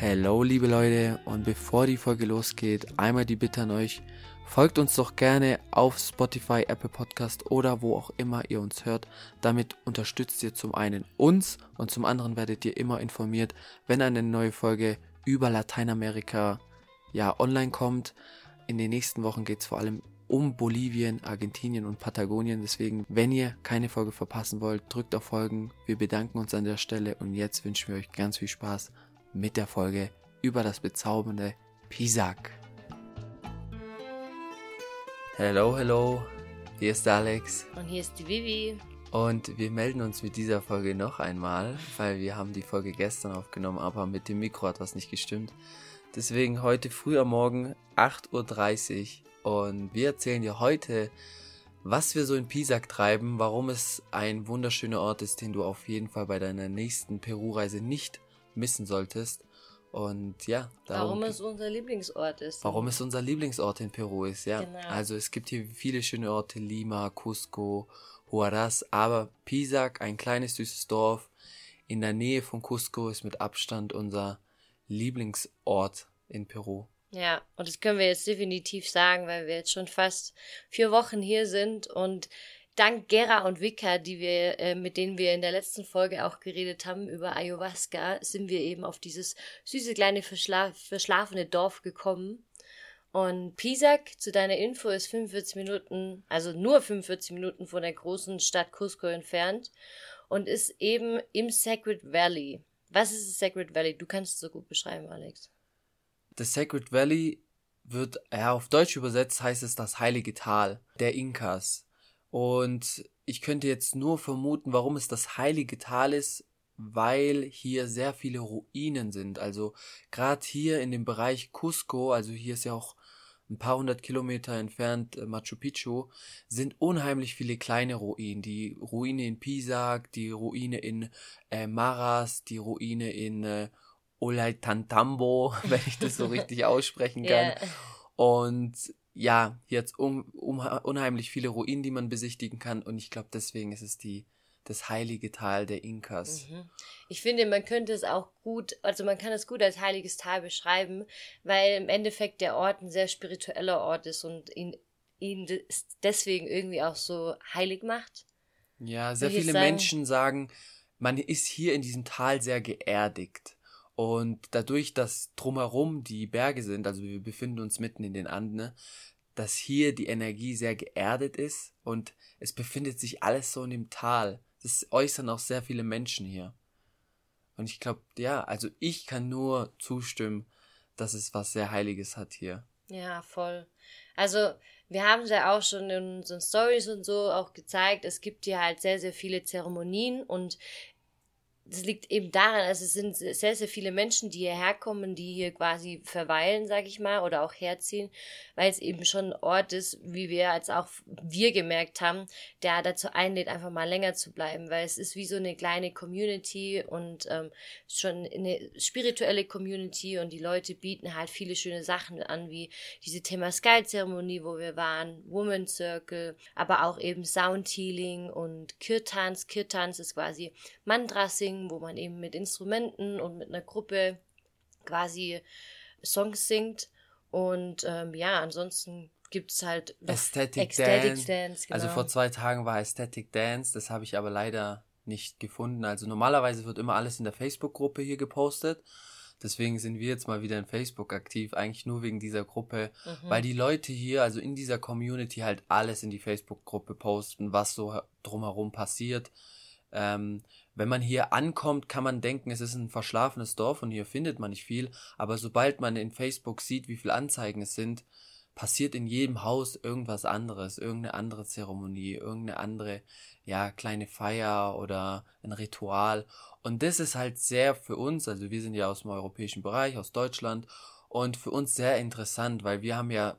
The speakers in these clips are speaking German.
Hello, liebe Leute, und bevor die Folge losgeht, einmal die Bitte an euch, folgt uns doch gerne auf Spotify, Apple Podcast oder wo auch immer ihr uns hört. Damit unterstützt ihr zum einen uns und zum anderen werdet ihr immer informiert, wenn eine neue Folge über Lateinamerika ja online kommt. In den nächsten Wochen geht es vor allem um Bolivien, Argentinien und Patagonien. Deswegen, wenn ihr keine Folge verpassen wollt, drückt auf Folgen. Wir bedanken uns an der Stelle und jetzt wünschen wir euch ganz viel Spaß mit der Folge über das bezaubernde Pisak. Hello, hello, hier ist Alex. Und hier ist die Vivi. Und wir melden uns mit dieser Folge noch einmal, weil wir haben die Folge gestern aufgenommen, aber mit dem Mikro hat was nicht gestimmt. Deswegen heute früh am Morgen 8.30 Uhr und wir erzählen dir heute, was wir so in Pisak treiben, warum es ein wunderschöner Ort ist, den du auf jeden Fall bei deiner nächsten Peru-Reise nicht missen solltest. Und ja, darum, warum es unser Lieblingsort ist. Warum es unser Lieblingsort in Peru ist, ja. Genau. Also es gibt hier viele schöne Orte, Lima, Cusco, Huaraz, aber Pisac, ein kleines süßes Dorf in der Nähe von Cusco, ist mit Abstand unser Lieblingsort in Peru. Ja, und das können wir jetzt definitiv sagen, weil wir jetzt schon fast vier Wochen hier sind und dank Gera und Vika, die wir, äh, mit denen wir in der letzten Folge auch geredet haben über Ayahuasca, sind wir eben auf dieses süße kleine verschla verschlafene Dorf gekommen. Und Pisac, zu deiner Info, ist 45 Minuten, also nur 45 Minuten von der großen Stadt Cusco entfernt und ist eben im Sacred Valley. Was ist das Sacred Valley? Du kannst es so gut beschreiben, Alex. Das Sacred Valley wird, ja, auf Deutsch übersetzt heißt es das heilige Tal der Inkas. Und ich könnte jetzt nur vermuten, warum es das heilige Tal ist, weil hier sehr viele Ruinen sind. Also gerade hier in dem Bereich Cusco, also hier ist ja auch ein paar hundert Kilometer entfernt äh, Machu Picchu, sind unheimlich viele kleine Ruinen. Die Ruine in Pisac, die Ruine in äh, Maras, die Ruine in äh, Ollantaytambo, wenn ich das so richtig aussprechen kann. Yeah. Und ja, jetzt um, um, unheimlich viele Ruinen, die man besichtigen kann. Und ich glaube, deswegen ist es die, das heilige Tal der Inkas. Mhm. Ich finde, man könnte es auch gut, also man kann es gut als heiliges Tal beschreiben, weil im Endeffekt der Ort ein sehr spiritueller Ort ist und ihn, ihn deswegen irgendwie auch so heilig macht. Ja, sehr viele sagen. Menschen sagen, man ist hier in diesem Tal sehr geerdigt. Und dadurch, dass drumherum die Berge sind, also wir befinden uns mitten in den Anden, dass hier die Energie sehr geerdet ist und es befindet sich alles so in dem Tal. Das äußern auch sehr viele Menschen hier. Und ich glaube, ja, also ich kann nur zustimmen, dass es was sehr Heiliges hat hier. Ja, voll. Also, wir haben es ja auch schon in unseren Stories und so auch gezeigt, es gibt hier halt sehr, sehr viele Zeremonien und das liegt eben daran, also es sind sehr, sehr viele Menschen, die hierher kommen, die hier quasi verweilen, sag ich mal, oder auch herziehen, weil es eben schon ein Ort ist, wie wir als auch wir gemerkt haben, der dazu einlädt, einfach mal länger zu bleiben, weil es ist wie so eine kleine Community und ähm, schon eine spirituelle Community und die Leute bieten halt viele schöne Sachen an, wie diese Thema Sky-Zeremonie, wo wir waren, Woman Circle, aber auch eben Sound Healing und Kirtans. Kirtans ist quasi Mandrasing singen, wo man eben mit Instrumenten und mit einer Gruppe quasi Songs singt. Und ähm, ja, ansonsten gibt es halt Aesthetic, Aesthetic Dance. Dance genau. Also vor zwei Tagen war Aesthetic Dance, das habe ich aber leider nicht gefunden. Also normalerweise wird immer alles in der Facebook-Gruppe hier gepostet. Deswegen sind wir jetzt mal wieder in Facebook aktiv, eigentlich nur wegen dieser Gruppe, mhm. weil die Leute hier, also in dieser Community halt alles in die Facebook-Gruppe posten, was so drumherum passiert. Ähm, wenn man hier ankommt, kann man denken, es ist ein verschlafenes Dorf und hier findet man nicht viel, aber sobald man in Facebook sieht, wie viele Anzeigen es sind, passiert in jedem Haus irgendwas anderes, irgendeine andere Zeremonie, irgendeine andere, ja, kleine Feier oder ein Ritual. Und das ist halt sehr für uns, also wir sind ja aus dem europäischen Bereich, aus Deutschland, und für uns sehr interessant, weil wir haben ja,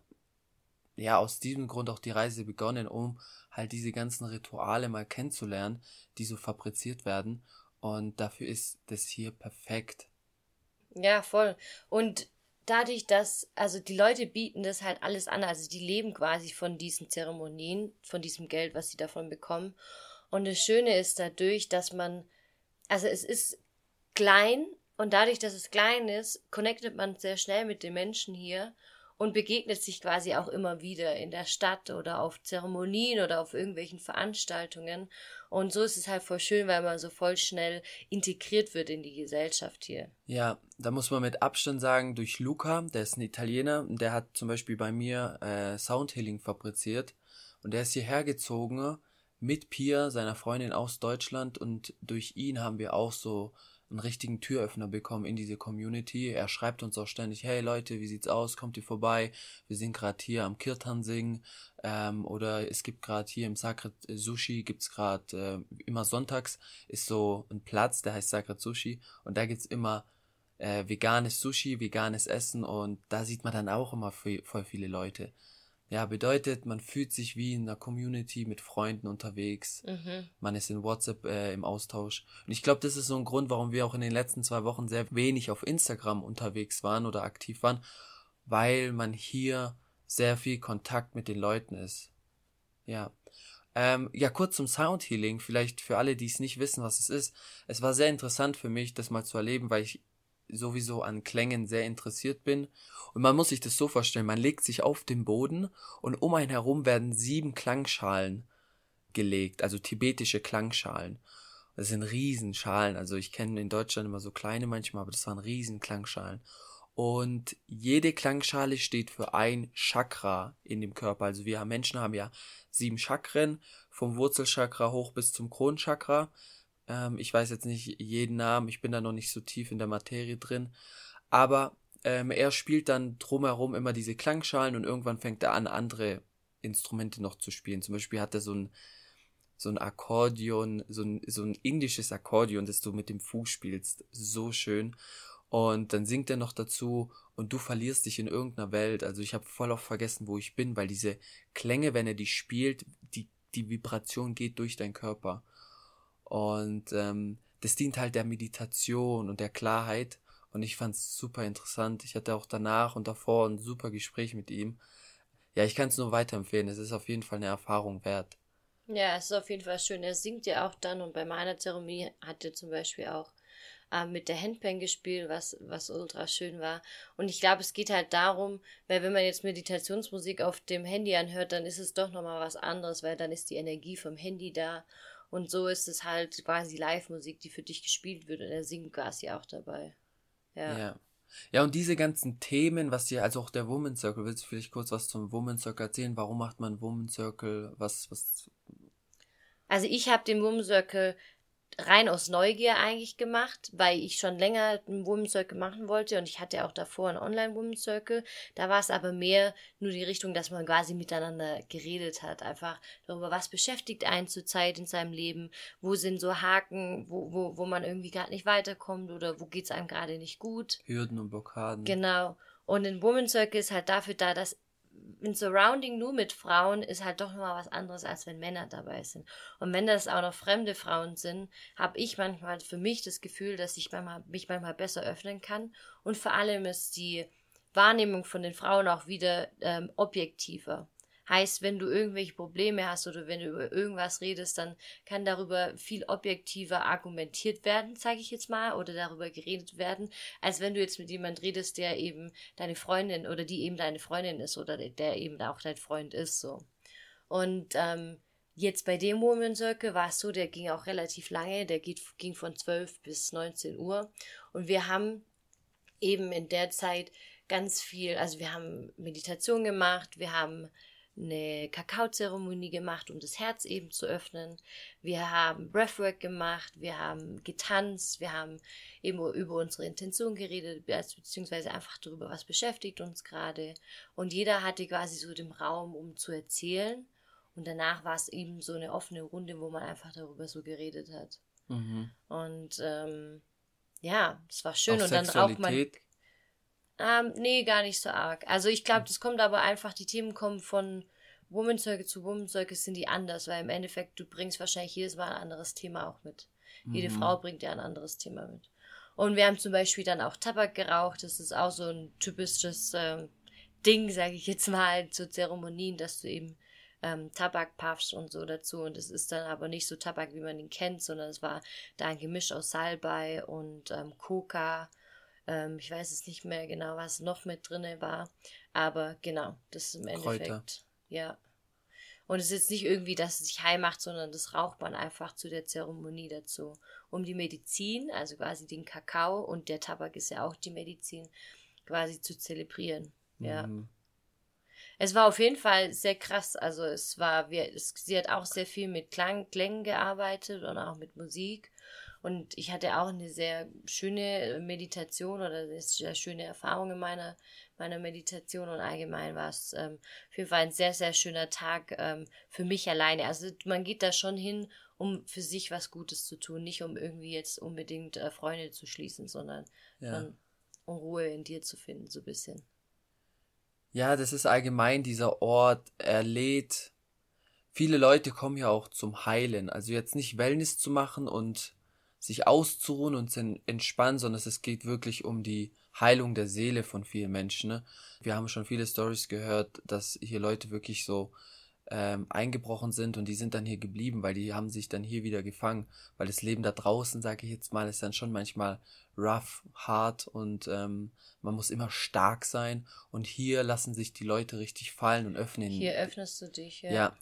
ja, aus diesem Grund auch die Reise begonnen, um halt diese ganzen Rituale mal kennenzulernen, die so fabriziert werden. Und dafür ist das hier perfekt. Ja, voll. Und dadurch, dass, also die Leute bieten das halt alles an, also die leben quasi von diesen Zeremonien, von diesem Geld, was sie davon bekommen. Und das Schöne ist dadurch, dass man, also es ist klein Und dadurch, dass es klein ist, connectet man sehr schnell mit den Menschen hier und begegnet sich quasi auch immer wieder in der Stadt oder auf Zeremonien oder auf irgendwelchen Veranstaltungen. Und so ist es halt voll schön, weil man so voll schnell integriert wird in die Gesellschaft hier. Ja, da muss man mit Abstand sagen, durch Luca, der ist ein Italiener, der hat zum Beispiel bei mir äh, Soundhealing fabriziert und der ist hierher gezogen mit Pia, seiner Freundin aus Deutschland und durch ihn haben wir auch so einen richtigen Türöffner bekommen in diese Community. Er schreibt uns auch ständig, hey Leute, wie sieht's aus? Kommt ihr vorbei? Wir sind gerade hier am Kirtan singen. Ähm, oder es gibt gerade hier im Sacred Sushi, gibt's gerade äh, immer sonntags ist so ein Platz, der heißt Sacred Sushi. Und da gibt's immer äh, veganes Sushi, veganes Essen. Und da sieht man dann auch immer voll viele Leute. Ja, bedeutet, man fühlt sich wie in einer Community mit Freunden unterwegs. Mhm. Man ist in WhatsApp äh, im Austausch. Und ich glaube, das ist so ein Grund, warum wir auch in den letzten zwei Wochen sehr wenig auf Instagram unterwegs waren oder aktiv waren, weil man hier sehr viel Kontakt mit den Leuten ist. Ja. Ähm, ja, kurz zum Sound Healing, vielleicht für alle, die es nicht wissen, was es ist. Es war sehr interessant für mich, das mal zu erleben, weil ich sowieso an Klängen sehr interessiert bin. Und man muss sich das so vorstellen, man legt sich auf den Boden und um einen herum werden sieben Klangschalen gelegt, also tibetische Klangschalen. Das sind Riesenschalen, also ich kenne in Deutschland immer so kleine manchmal, aber das waren riesen Klangschalen. Und jede Klangschale steht für ein Chakra in dem Körper. Also wir Menschen haben ja sieben Chakren, vom Wurzelchakra hoch bis zum Kronchakra. Ähm, ich weiß jetzt nicht jeden Namen, ich bin da noch nicht so tief in der Materie drin. Aber ähm, er spielt dann drumherum immer diese Klangschalen und irgendwann fängt er an, andere Instrumente noch zu spielen. Zum Beispiel hat er so ein, so ein Akkordeon, so ein, so ein indisches Akkordeon, das du mit dem Fuß spielst. So schön. Und dann singt er noch dazu und du verlierst dich in irgendeiner Welt. Also ich habe voll oft vergessen, wo ich bin, weil diese Klänge, wenn er die spielt, die, die Vibration geht durch deinen Körper. Und ähm, das dient halt der Meditation und der Klarheit. Und ich fand's super interessant. Ich hatte auch danach und davor ein super Gespräch mit ihm. Ja, ich kann es nur weiterempfehlen. Es ist auf jeden Fall eine Erfahrung wert. Ja, es ist auf jeden Fall schön. Er singt ja auch dann und bei meiner Zeremonie hat er zum Beispiel auch äh, mit der Handpan gespielt, was, was ultra schön war. Und ich glaube, es geht halt darum, weil wenn man jetzt Meditationsmusik auf dem Handy anhört, dann ist es doch nochmal was anderes, weil dann ist die Energie vom Handy da und so ist es halt quasi Live-Musik, die für dich gespielt wird und er singt quasi auch dabei. Ja. ja. Ja, und diese ganzen Themen, was dir, also auch der Woman Circle, willst du vielleicht kurz was zum Woman Circle erzählen? Warum macht man Woman Circle? Was, was? Also ich habe den Woman Circle rein aus Neugier eigentlich gemacht, weil ich schon länger einen Women's Circle machen wollte und ich hatte auch davor einen Online Women's Circle. Da war es aber mehr nur die Richtung, dass man quasi miteinander geredet hat, einfach darüber, was beschäftigt einen zurzeit in seinem Leben, wo sind so Haken, wo, wo, wo man irgendwie gerade nicht weiterkommt oder wo geht es einem gerade nicht gut. Hürden und Blockaden. Genau. Und ein Women's Circle ist halt dafür da, dass ein Surrounding nur mit Frauen ist halt doch nochmal was anderes, als wenn Männer dabei sind. Und wenn das auch noch fremde Frauen sind, habe ich manchmal für mich das Gefühl, dass ich manchmal, mich manchmal besser öffnen kann. Und vor allem ist die Wahrnehmung von den Frauen auch wieder ähm, objektiver. Heißt, wenn du irgendwelche Probleme hast oder wenn du über irgendwas redest, dann kann darüber viel objektiver argumentiert werden, sage ich jetzt mal, oder darüber geredet werden, als wenn du jetzt mit jemand redest, der eben deine Freundin oder die eben deine Freundin ist oder der eben auch dein Freund ist, so. Und ähm, jetzt bei dem Woman Circle war es so, der ging auch relativ lange, der geht, ging von 12 bis 19 Uhr und wir haben eben in der Zeit ganz viel, also wir haben Meditation gemacht, wir haben eine Kakaozeremonie gemacht, um das Herz eben zu öffnen. Wir haben Breathwork gemacht, wir haben getanzt, wir haben eben über unsere Intention geredet, beziehungsweise einfach darüber, was beschäftigt uns gerade. Und jeder hatte quasi so den Raum, um zu erzählen. Und danach war es eben so eine offene Runde, wo man einfach darüber so geredet hat. Mhm. Und ähm, ja, es war schön. Auch und dann raucht man. Ähm, nee, gar nicht so arg. Also ich glaube, das kommt aber einfach, die Themen kommen von Woman Circle zu Woman Circle sind die anders, weil im Endeffekt du bringst wahrscheinlich jedes Mal ein anderes Thema auch mit. Mhm. Jede Frau bringt ja ein anderes Thema mit. Und wir haben zum Beispiel dann auch Tabak geraucht. Das ist auch so ein typisches äh, Ding, sage ich jetzt mal, zu Zeremonien, dass du eben ähm, Tabakpuffs und so dazu. Und es ist dann aber nicht so Tabak, wie man ihn kennt, sondern es war da ein Gemisch aus Salbei und ähm, Coca. Ähm, ich weiß es nicht mehr genau, was noch mit drin war. Aber genau, das ist im Endeffekt. Kräuter. Ja. Und es ist jetzt nicht irgendwie, dass es sich heim macht, sondern das raucht man einfach zu der Zeremonie dazu. Um die Medizin, also quasi den Kakao und der Tabak ist ja auch die Medizin, quasi zu zelebrieren. Ja. Mhm. Es war auf jeden Fall sehr krass. Also es war, wir, es, sie hat auch sehr viel mit Klang, Klängen gearbeitet und auch mit Musik. Und ich hatte auch eine sehr schöne Meditation oder eine sehr schöne Erfahrung in meiner, meiner Meditation und allgemein war es ähm, auf jeden Fall ein sehr, sehr schöner Tag ähm, für mich alleine. Also man geht da schon hin, um für sich was Gutes zu tun, nicht um irgendwie jetzt unbedingt äh, Freunde zu schließen, sondern ja. um Ruhe in dir zu finden, so ein bisschen. Ja, das ist allgemein dieser Ort, er lädt. Viele Leute kommen ja auch zum Heilen, also jetzt nicht Wellness zu machen und sich auszuruhen und zu entspannen, sondern es geht wirklich um die Heilung der Seele von vielen Menschen. Ne? Wir haben schon viele Stories gehört, dass hier Leute wirklich so ähm, eingebrochen sind und die sind dann hier geblieben, weil die haben sich dann hier wieder gefangen, weil das Leben da draußen, sage ich jetzt mal, ist dann schon manchmal rough, hart und ähm, man muss immer stark sein und hier lassen sich die Leute richtig fallen und öffnen. Hier öffnest du dich, ja. Ja.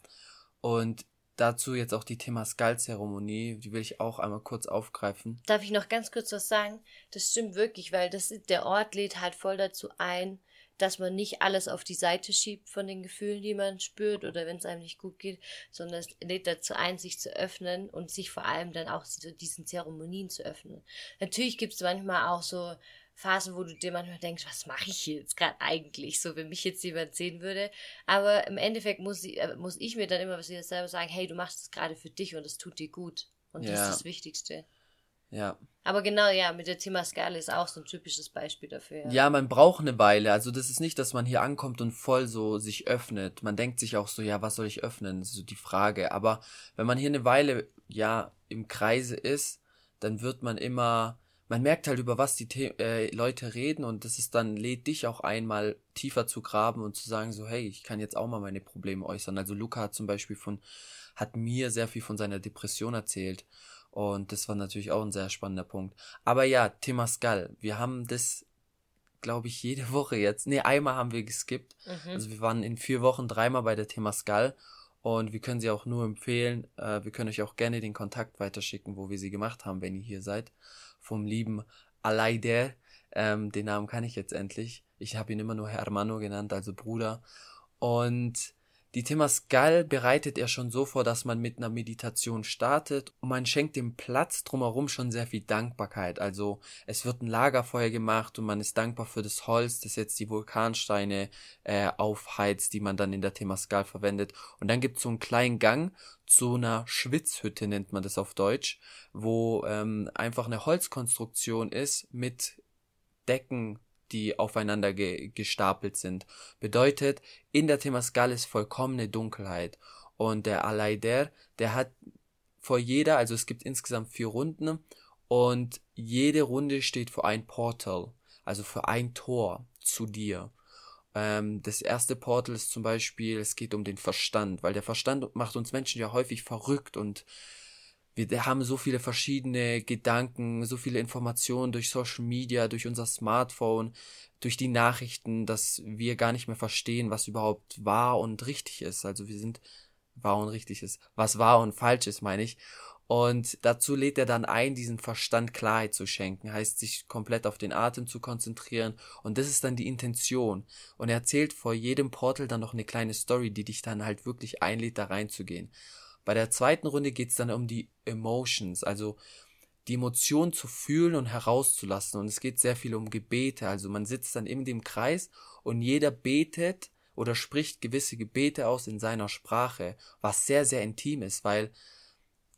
Und dazu jetzt auch die Temascal-Zeremonie, die will ich auch einmal kurz aufgreifen. Darf ich noch ganz kurz was sagen? Das stimmt wirklich, weil das der Ort lädt halt voll dazu ein, dass man nicht alles auf die Seite schiebt von den Gefühlen, die man spürt oder wenn es einem nicht gut geht, sondern es lädt dazu ein, sich zu öffnen und sich vor allem dann auch so diesen Zeremonien zu öffnen. Natürlich gibt es manchmal auch so Phasen, wo du dir manchmal denkst, was mache ich hier jetzt gerade eigentlich, so wenn mich jetzt jemand sehen würde. Aber im Endeffekt muss ich, äh, muss ich mir dann immer was wieder selber sagen, hey, du machst es gerade für dich und es tut dir gut. Und ja. das ist das Wichtigste. Ja. Aber genau, ja, mit der Thema Skala ist auch so ein typisches Beispiel dafür. Ja. ja, man braucht eine Weile. Also das ist nicht, dass man hier ankommt und voll so sich öffnet. Man denkt sich auch so, ja, was soll ich öffnen? Das ist so die Frage. Aber wenn man hier eine Weile, ja, im Kreise ist, dann wird man immer man merkt halt, über was die The äh, Leute reden und das ist dann, lädt dich auch einmal tiefer zu graben und zu sagen, so, hey, ich kann jetzt auch mal meine Probleme äußern. Also Luca hat zum Beispiel von, hat mir sehr viel von seiner Depression erzählt. Und das war natürlich auch ein sehr spannender Punkt. Aber ja, Temascal, wir haben das, glaube ich, jede Woche jetzt. Nee, einmal haben wir geskippt. Mhm. Also wir waren in vier Wochen dreimal bei der Temascal. Und wir können sie auch nur empfehlen. Äh, wir können euch auch gerne den Kontakt weiterschicken, wo wir sie gemacht haben, wenn ihr hier seid vom lieben Alaide. Ähm, den Namen kann ich jetzt endlich. Ich habe ihn immer nur Hermano genannt, also Bruder. Und die Temascal bereitet er schon so vor, dass man mit einer Meditation startet und man schenkt dem Platz drumherum schon sehr viel Dankbarkeit. Also es wird ein Lagerfeuer gemacht und man ist dankbar für das Holz, das jetzt die Vulkansteine äh, aufheizt, die man dann in der Temascal verwendet. Und dann gibt es so einen kleinen Gang zu einer Schwitzhütte, nennt man das auf Deutsch, wo ähm, einfach eine Holzkonstruktion ist mit Decken, die aufeinander ge gestapelt sind. Bedeutet, in der Temascal ist vollkommene Dunkelheit. Und der Aleider, der hat vor jeder, also es gibt insgesamt vier Runden und jede Runde steht für ein Portal, also für ein Tor zu dir. Ähm, das erste Portal ist zum Beispiel, es geht um den Verstand, weil der Verstand macht uns Menschen ja häufig verrückt und wir haben so viele verschiedene Gedanken, so viele Informationen durch Social Media, durch unser Smartphone, durch die Nachrichten, dass wir gar nicht mehr verstehen, was überhaupt wahr und richtig ist. Also wir sind wahr und richtig ist, was wahr und falsch ist, meine ich. Und dazu lädt er dann ein, diesen Verstand Klarheit zu schenken, heißt sich komplett auf den Atem zu konzentrieren. Und das ist dann die Intention. Und er erzählt vor jedem Portal dann noch eine kleine Story, die dich dann halt wirklich einlädt, da reinzugehen. Bei der zweiten Runde geht es dann um die Emotions, also die Emotionen zu fühlen und herauszulassen. Und es geht sehr viel um Gebete. Also man sitzt dann in dem Kreis und jeder betet oder spricht gewisse Gebete aus in seiner Sprache, was sehr, sehr intim ist, weil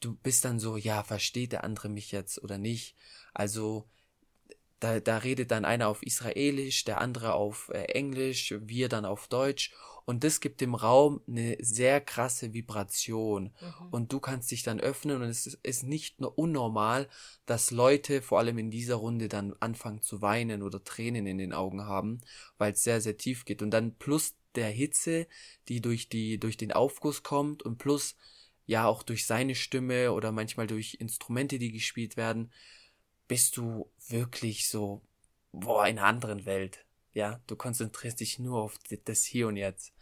du bist dann so, ja, versteht der andere mich jetzt oder nicht? Also da, da redet dann einer auf Israelisch, der andere auf äh, Englisch, wir dann auf Deutsch und das gibt dem Raum eine sehr krasse Vibration. Mhm. Und du kannst dich dann öffnen und es ist nicht nur unnormal, dass Leute vor allem in dieser Runde dann anfangen zu weinen oder Tränen in den Augen haben, weil es sehr, sehr tief geht. Und dann plus der Hitze, die durch die, durch den Aufguss kommt und plus ja auch durch seine Stimme oder manchmal durch Instrumente, die gespielt werden, bist du wirklich so, boah, in einer anderen Welt. Ja, du konzentrierst dich nur auf das Hier und Jetzt.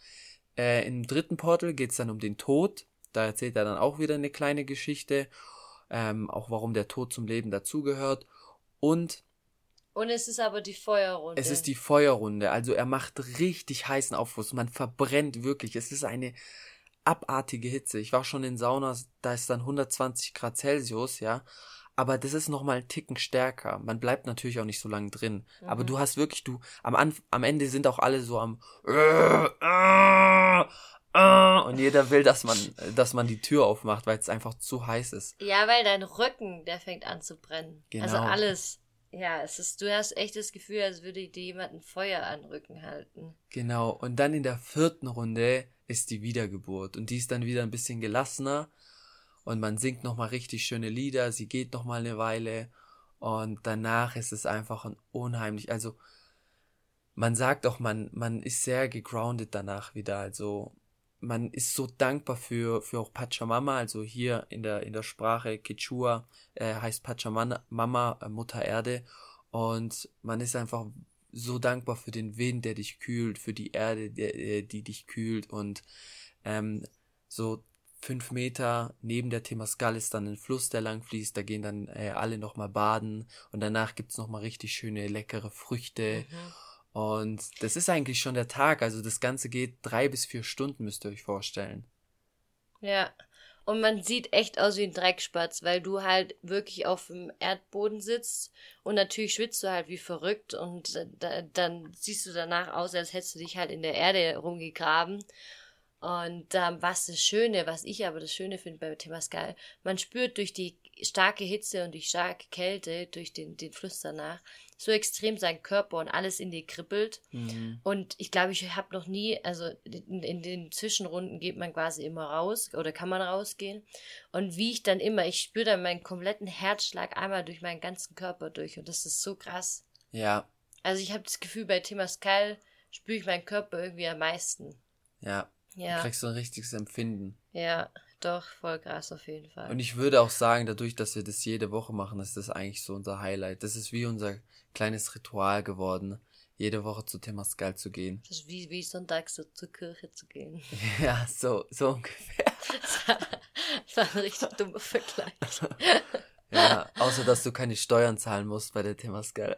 Äh, Im dritten Portal geht's dann um den Tod. Da erzählt er dann auch wieder eine kleine Geschichte. Ähm, auch warum der Tod zum Leben dazugehört. Und und es ist aber die Feuerrunde. Es ist die Feuerrunde. Also er macht richtig heißen Aufguss. Man verbrennt wirklich. Es ist eine abartige Hitze. Ich war schon in Saunas, da ist dann 120 Grad Celsius, ja. Aber das ist nochmal ein Ticken stärker. Man bleibt natürlich auch nicht so lange drin. Mhm. Aber du hast wirklich, du, am, Anf am Ende sind auch alle so am und jeder will, dass man, dass man die Tür aufmacht, weil es einfach zu heiß ist. Ja, weil dein Rücken, der fängt an zu brennen. Also genau. Also alles. Ja, es ist, du hast echt das Gefühl, als würde dir jemand ein Feuer an den Rücken halten. Genau. Und dann in der vierten Runde ist die Wiedergeburt. Und die ist dann wieder ein bisschen gelassener. Und man singt nochmal richtig schöne Lieder. Sie geht nochmal eine Weile. Und danach ist es einfach ein unheimlich, also, man sagt auch, man, man ist sehr gegroundet danach wieder. Also, man ist so dankbar für, für auch Pachamama, also hier in der, in der Sprache Quechua äh, heißt Pachamama äh, Mutter Erde und man ist einfach so dankbar für den Wind, der dich kühlt, für die Erde, der, äh, die dich kühlt und ähm, so fünf Meter neben der Temascal ist dann ein Fluss, der lang fließt, da gehen dann äh, alle nochmal baden und danach gibt's nochmal richtig schöne, leckere Früchte mhm und das ist eigentlich schon der Tag. Also das Ganze geht drei bis vier Stunden, müsst ihr euch vorstellen. Ja. Und man sieht echt aus wie ein Dreckspatz, weil du halt wirklich auf dem Erdboden sitzt und natürlich schwitzt du halt wie verrückt und da, dann siehst du danach aus, als hättest du dich halt in der Erde rumgegraben. Und ähm, was das Schöne, was ich aber das Schöne finde bei Temascal, man spürt durch die starke Hitze und die starke Kälte, durch den, den Fluss danach, so extrem sein Körper und alles in dir kribbelt. Mhm. Und ich glaube, ich habe noch nie, also in, in, den Zwischenrunden geht man quasi immer raus oder kann man rausgehen. Und wie ich dann immer, ich spüre dann meinen kompletten Herzschlag einmal durch meinen ganzen Körper durch und das ist so krass. Ja. Also ich habe das Gefühl, bei Temascal spüre ich meinen Körper irgendwie am meisten. Ja. Ja. Du kriegst so ein richtiges Empfinden. Ja, doch, voll krass auf jeden Fall. Und ich würde auch sagen, dadurch, dass wir das jede Woche machen, ist das eigentlich so unser Highlight. Das ist wie unser kleines Ritual geworden, jede Woche zu Temascal zu gehen. Das ist wie, wie sonntags so zur Kirche zu gehen. Ja, so, so ungefähr. Das war ein richtig dummer Vergleich. Ja, außer dass du keine Steuern zahlen musst bei der Temascal.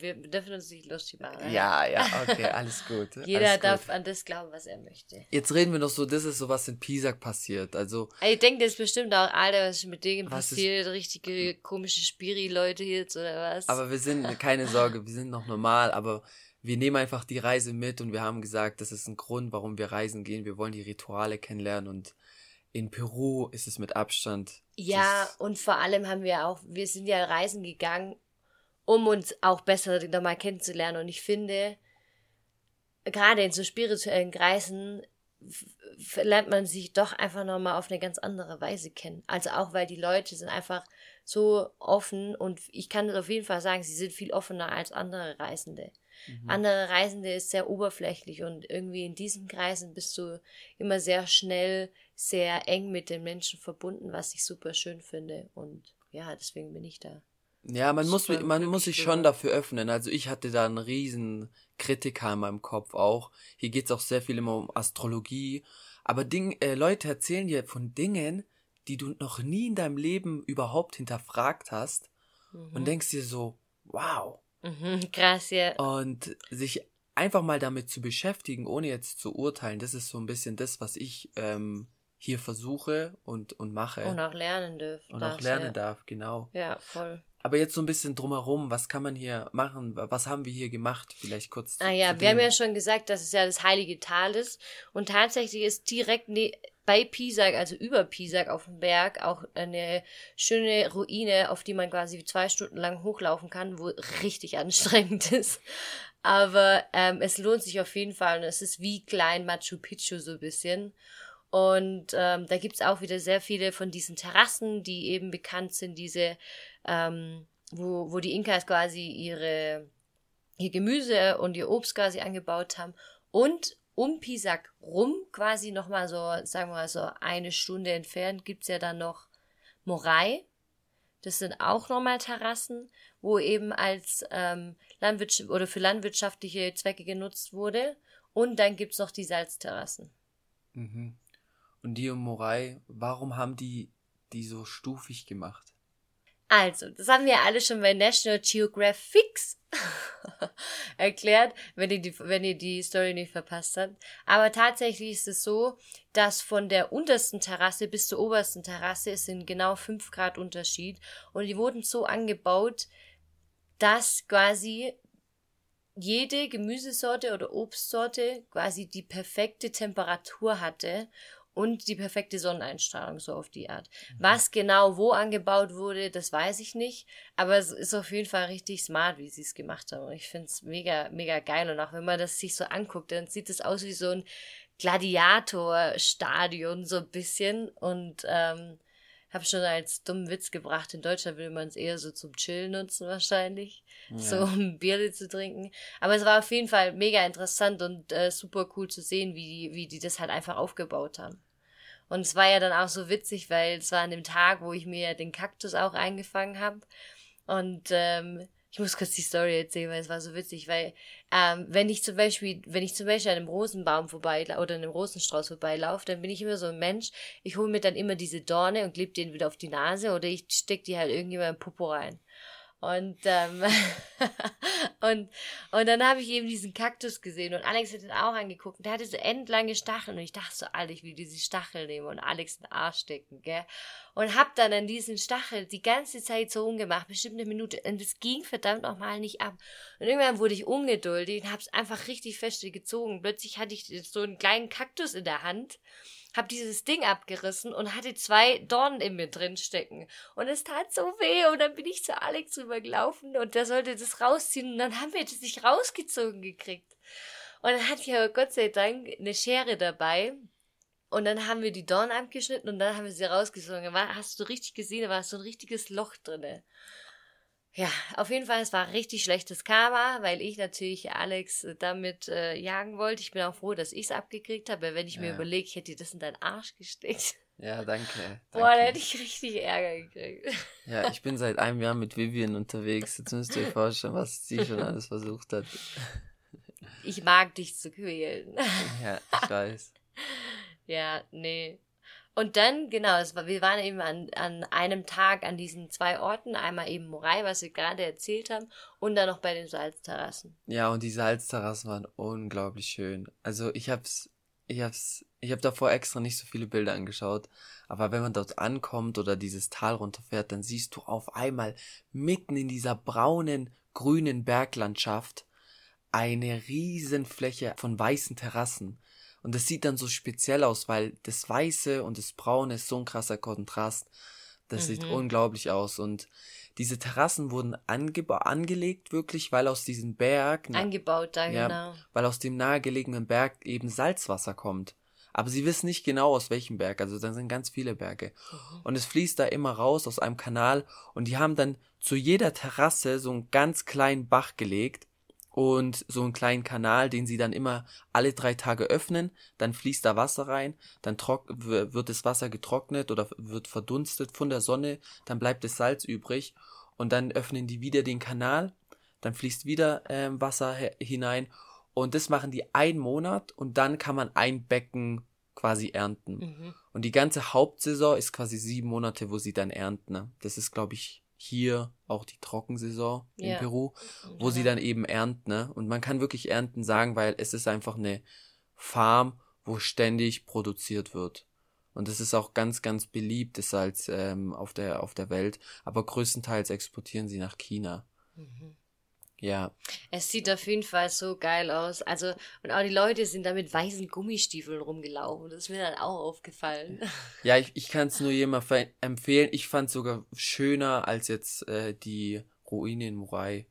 Wir dürfen uns nicht lustig machen. Ja, ja, okay, alles gut. Jeder alles darf an das glauben, was er möchte. Jetzt reden wir noch so, das ist so, was in Pisak passiert. Also. Ich denke, das ist bestimmt auch, Alter, was mit denen passiert, ist, richtige komische Spiri-Leute jetzt oder was. Aber wir sind, keine Sorge, wir sind noch normal, aber wir nehmen einfach die Reise mit und wir haben gesagt, das ist ein Grund, warum wir reisen gehen. Wir wollen die Rituale kennenlernen und in Peru ist es mit Abstand. Ja, und vor allem haben wir auch, wir sind ja reisen gegangen, um uns auch besser nochmal kennenzulernen. Und ich finde, gerade in so spirituellen Kreisen lernt man sich doch einfach nochmal auf eine ganz andere Weise kennen. Also auch, weil die Leute sind einfach so offen und ich kann das auf jeden Fall sagen, sie sind viel offener als andere Reisende. Mhm. Andere Reisende ist sehr oberflächlich und irgendwie in diesen Kreisen bist du immer sehr schnell, sehr eng mit den Menschen verbunden, was ich super schön finde und ja, deswegen bin ich da. Ja, man muss, man muss sich schon dafür öffnen. Also ich hatte da einen riesen Kritiker in meinem Kopf auch. Hier geht's auch sehr viel immer um Astrologie. Aber Ding, äh, Leute erzählen dir von Dingen, die du noch nie in deinem Leben überhaupt hinterfragt hast. Mhm. Und denkst dir so, wow. Mhm, krass, ja. Und sich einfach mal damit zu beschäftigen, ohne jetzt zu urteilen, das ist so ein bisschen das, was ich ähm, hier versuche und, und mache. Und auch lernen darf. Und auch lernen ja. darf, genau. Ja, voll. Aber jetzt so ein bisschen drumherum, was kann man hier machen? Was haben wir hier gemacht? Vielleicht kurz. Ah ja, wir haben ja schon gesagt, dass es ja das heilige Tal ist. Und tatsächlich ist direkt ne bei Pisak, also über Pisak auf dem Berg, auch eine schöne Ruine, auf die man quasi zwei Stunden lang hochlaufen kann, wo richtig anstrengend ist. Aber ähm, es lohnt sich auf jeden Fall und es ist wie klein Machu Picchu so ein bisschen. Und ähm, da gibt's auch wieder sehr viele von diesen Terrassen, die eben bekannt sind, diese ähm, wo, wo die Inkas quasi ihre ihr Gemüse und ihr Obst quasi angebaut haben und um Pisak rum, quasi nochmal so, sagen wir mal so eine Stunde entfernt, gibt's ja dann noch Morai. Das sind auch nochmal Terrassen, wo eben als ähm, Landwirtschaft oder für landwirtschaftliche Zwecke genutzt wurde. Und dann gibt's noch die Salzterrassen. Mhm. Und die um Morai, warum haben die die so stufig gemacht? Also, das haben wir alle schon bei National Geographic erklärt, wenn ihr, die, wenn ihr die Story nicht verpasst habt. Aber tatsächlich ist es so, dass von der untersten Terrasse bis zur obersten Terrasse es sind genau 5 Grad Unterschied. Und die wurden so angebaut, dass quasi jede Gemüsesorte oder Obstsorte quasi die perfekte Temperatur hatte und die perfekte Sonneneinstrahlung, so auf die Art. Mhm. Was genau wo angebaut wurde, das weiß ich nicht, aber es ist auf jeden Fall richtig smart, wie sie es gemacht haben. Und ich finde es mega, mega geil. Und auch wenn man das sich so anguckt, dann sieht es aus wie so ein Gladiatorstadion, so ein bisschen. Und ähm, habe schon als dummen Witz gebracht, in Deutschland will man es eher so zum Chillen nutzen wahrscheinlich, ja. so um Bier zu trinken. Aber es war auf jeden Fall mega interessant und äh, super cool zu sehen, wie die, wie die das halt einfach aufgebaut haben. Und es war ja dann auch so witzig, weil es war an dem Tag, wo ich mir den Kaktus auch eingefangen habe. Und ähm, ich muss kurz die Story erzählen, weil es war so witzig, weil ähm, wenn ich zum Beispiel, wenn ich zum Beispiel an einem Rosenbaum vorbei oder an einem Rosenstrauß vorbeilaufe, dann bin ich immer so ein Mensch, ich hole mir dann immer diese Dorne und klebe den wieder auf die Nase oder ich steck die halt irgendjemand im Popo rein. Und, ähm, und, und dann habe ich eben diesen Kaktus gesehen und Alex hat den auch angeguckt. Der hatte so endlange Stacheln und ich dachte so, Alter, ich will diese Stacheln nehmen und Alex den Arsch stecken, gell? Und hab dann an diesen Stachel die ganze Zeit so rumgemacht, bestimmt eine Minute. Und es ging verdammt nochmal nicht ab. Und irgendwann wurde ich ungeduldig und hab's einfach richtig fest gezogen. Plötzlich hatte ich so einen kleinen Kaktus in der Hand habe dieses Ding abgerissen und hatte zwei Dornen in mir drin stecken. Und es tat so weh und dann bin ich zu Alex rübergelaufen und der sollte das rausziehen und dann haben wir das nicht rausgezogen gekriegt. Und dann hatte ich aber Gott sei Dank eine Schere dabei. Und dann haben wir die Dornen abgeschnitten und dann haben wir sie rausgezogen. Hast du richtig gesehen, da war so ein richtiges Loch drinne. Ja, auf jeden Fall, es war richtig schlechtes Karma, weil ich natürlich Alex äh, damit äh, jagen wollte. Ich bin auch froh, dass ich es abgekriegt habe, wenn ich ja. mir überlege, ich hätte dir das in deinen Arsch gesteckt. Ja, danke, danke. Boah, da hätte ich richtig Ärger gekriegt. Ja, ich bin seit einem Jahr mit Vivian unterwegs. Jetzt müsst ihr euch vorstellen, was sie schon alles versucht hat. Ich mag dich zu quälen. Ja, ich weiß. Ja, nee. Und dann, genau, es war, wir waren eben an, an einem Tag an diesen zwei Orten, einmal eben Morai, was wir gerade erzählt haben, und dann noch bei den Salzterrassen. Ja, und die Salzterrassen waren unglaublich schön. Also ich hab's, ich hab's, ich hab davor extra nicht so viele Bilder angeschaut, aber wenn man dort ankommt oder dieses Tal runterfährt, dann siehst du auf einmal mitten in dieser braunen, grünen Berglandschaft eine Riesenfläche von weißen Terrassen und das sieht dann so speziell aus, weil das Weiße und das Braune ist so ein krasser Kontrast. Das mhm. sieht unglaublich aus. Und diese Terrassen wurden angelegt, wirklich, weil aus diesem Berg. Angebaut, da ja, genau. Weil aus dem nahegelegenen Berg eben Salzwasser kommt. Aber sie wissen nicht genau aus welchem Berg. Also da sind ganz viele Berge. Und es fließt da immer raus aus einem Kanal. Und die haben dann zu jeder Terrasse so einen ganz kleinen Bach gelegt und so einen kleinen Kanal, den sie dann immer alle drei Tage öffnen, dann fließt da Wasser rein, dann trock wird das Wasser getrocknet oder wird verdunstet von der Sonne, dann bleibt das Salz übrig und dann öffnen die wieder den Kanal, dann fließt wieder ähm, Wasser hinein und das machen die einen Monat und dann kann man ein Becken quasi ernten. Mhm. Und die ganze Hauptsaison ist quasi sieben Monate, wo sie dann ernten. Ne? Das ist, glaube ich, hier auch die Trockensaison in ja. Peru, wo ja. sie dann eben ernten. Ne? Und man kann wirklich ernten sagen, weil es ist einfach eine Farm, wo ständig produziert wird. Und es ist auch ganz, ganz beliebt, ist als ähm, auf der auf der Welt. Aber größtenteils exportieren sie nach China. Mhm. Ja. Es sieht auf jeden Fall so geil aus. Also, und auch die Leute sind da mit weißen Gummistiefeln rumgelaufen. Das ist mir dann auch aufgefallen. Ja, ich, ich kann es nur jemandem empfehlen. Ich fand es sogar schöner als jetzt äh, die Ruine in Murai.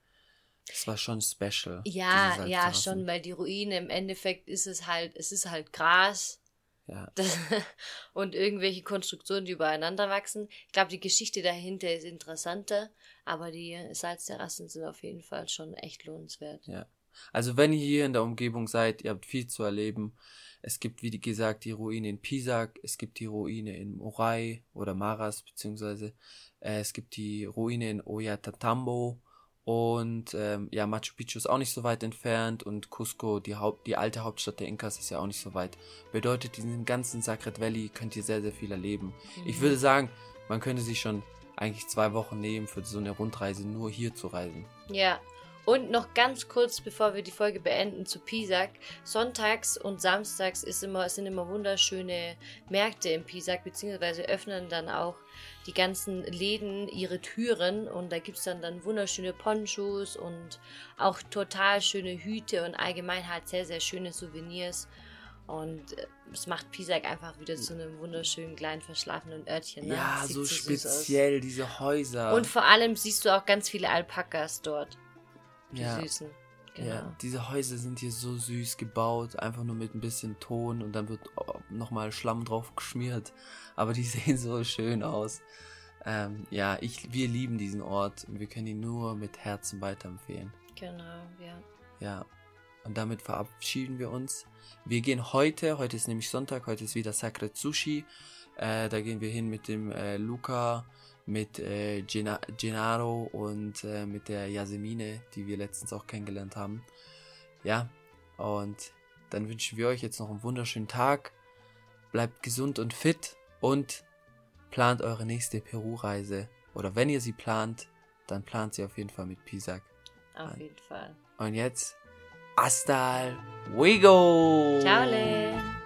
Das war schon special. Ja, ja, schon, weil die Ruine im Endeffekt ist es halt, es ist halt Gras Ja. und irgendwelche Konstruktionen, die übereinander wachsen. Ich glaube, die Geschichte dahinter ist interessanter, aber die Salzterrassen sind auf jeden Fall schon echt lohnenswert. Ja. Also wenn ihr hier in der Umgebung seid, ihr habt viel zu erleben. Es gibt, wie gesagt, die Ruine in Pisac, es gibt die Ruine in Moray oder Maras, beziehungsweise äh, es gibt die Ruine in Ollantaytambo und ähm, ja, Machu Picchu ist auch nicht so weit entfernt und Cusco, die, Haupt, die alte Hauptstadt der Inkas, ist ja auch nicht so weit. Bedeutet, in diesem ganzen Sacred Valley könnt ihr sehr, sehr viel erleben. Mhm. Ich würde sagen, man könnte sich schon eigentlich zwei Wochen nehmen, für so eine Rundreise nur hier zu reisen. Ja, und noch ganz kurz, bevor wir die Folge beenden, zu Pisac. Sonntags und samstags ist immer, sind immer wunderschöne Märkte in Pisac, beziehungsweise öffnen dann auch die ganzen Läden ihre Türen und da gibt es dann, dann wunderschöne Ponchos und auch total schöne Hüte und allgemein halt sehr, sehr schöne Souvenirs. Und äh, es macht Pisac einfach wieder zu einem wunderschönen kleinen verschlafenen Örtchen. Ne? Ja, so, so speziell diese Häuser. Und vor allem siehst du auch ganz viele Alpakas dort. Die ja. süßen. Genau. Ja, diese Häuser sind hier so süß gebaut, einfach nur mit ein bisschen Ton und dann wird nochmal Schlamm drauf geschmiert. Aber die sehen so schön aus. Ähm, ja, ich, wir lieben diesen Ort und wir können ihn nur mit Herzen weiterempfehlen. Genau, ja. Ja, und damit verabschieden wir uns. Wir gehen heute, heute ist nämlich Sonntag, heute ist wieder Sacred Sushi. Äh, da gehen wir hin mit dem äh, Luca mit äh, Gena Gennaro und äh, mit der Yasemine, die wir letztens auch kennengelernt haben. Ja, und dann wünschen wir euch jetzt noch einen wunderschönen Tag. Bleibt gesund und fit und plant eure nächste Peru-Reise. Oder wenn ihr sie plant, dann plant sie auf jeden Fall mit Pisac. Auf jeden Fall. Und jetzt, hasta luego! Ciao, Len.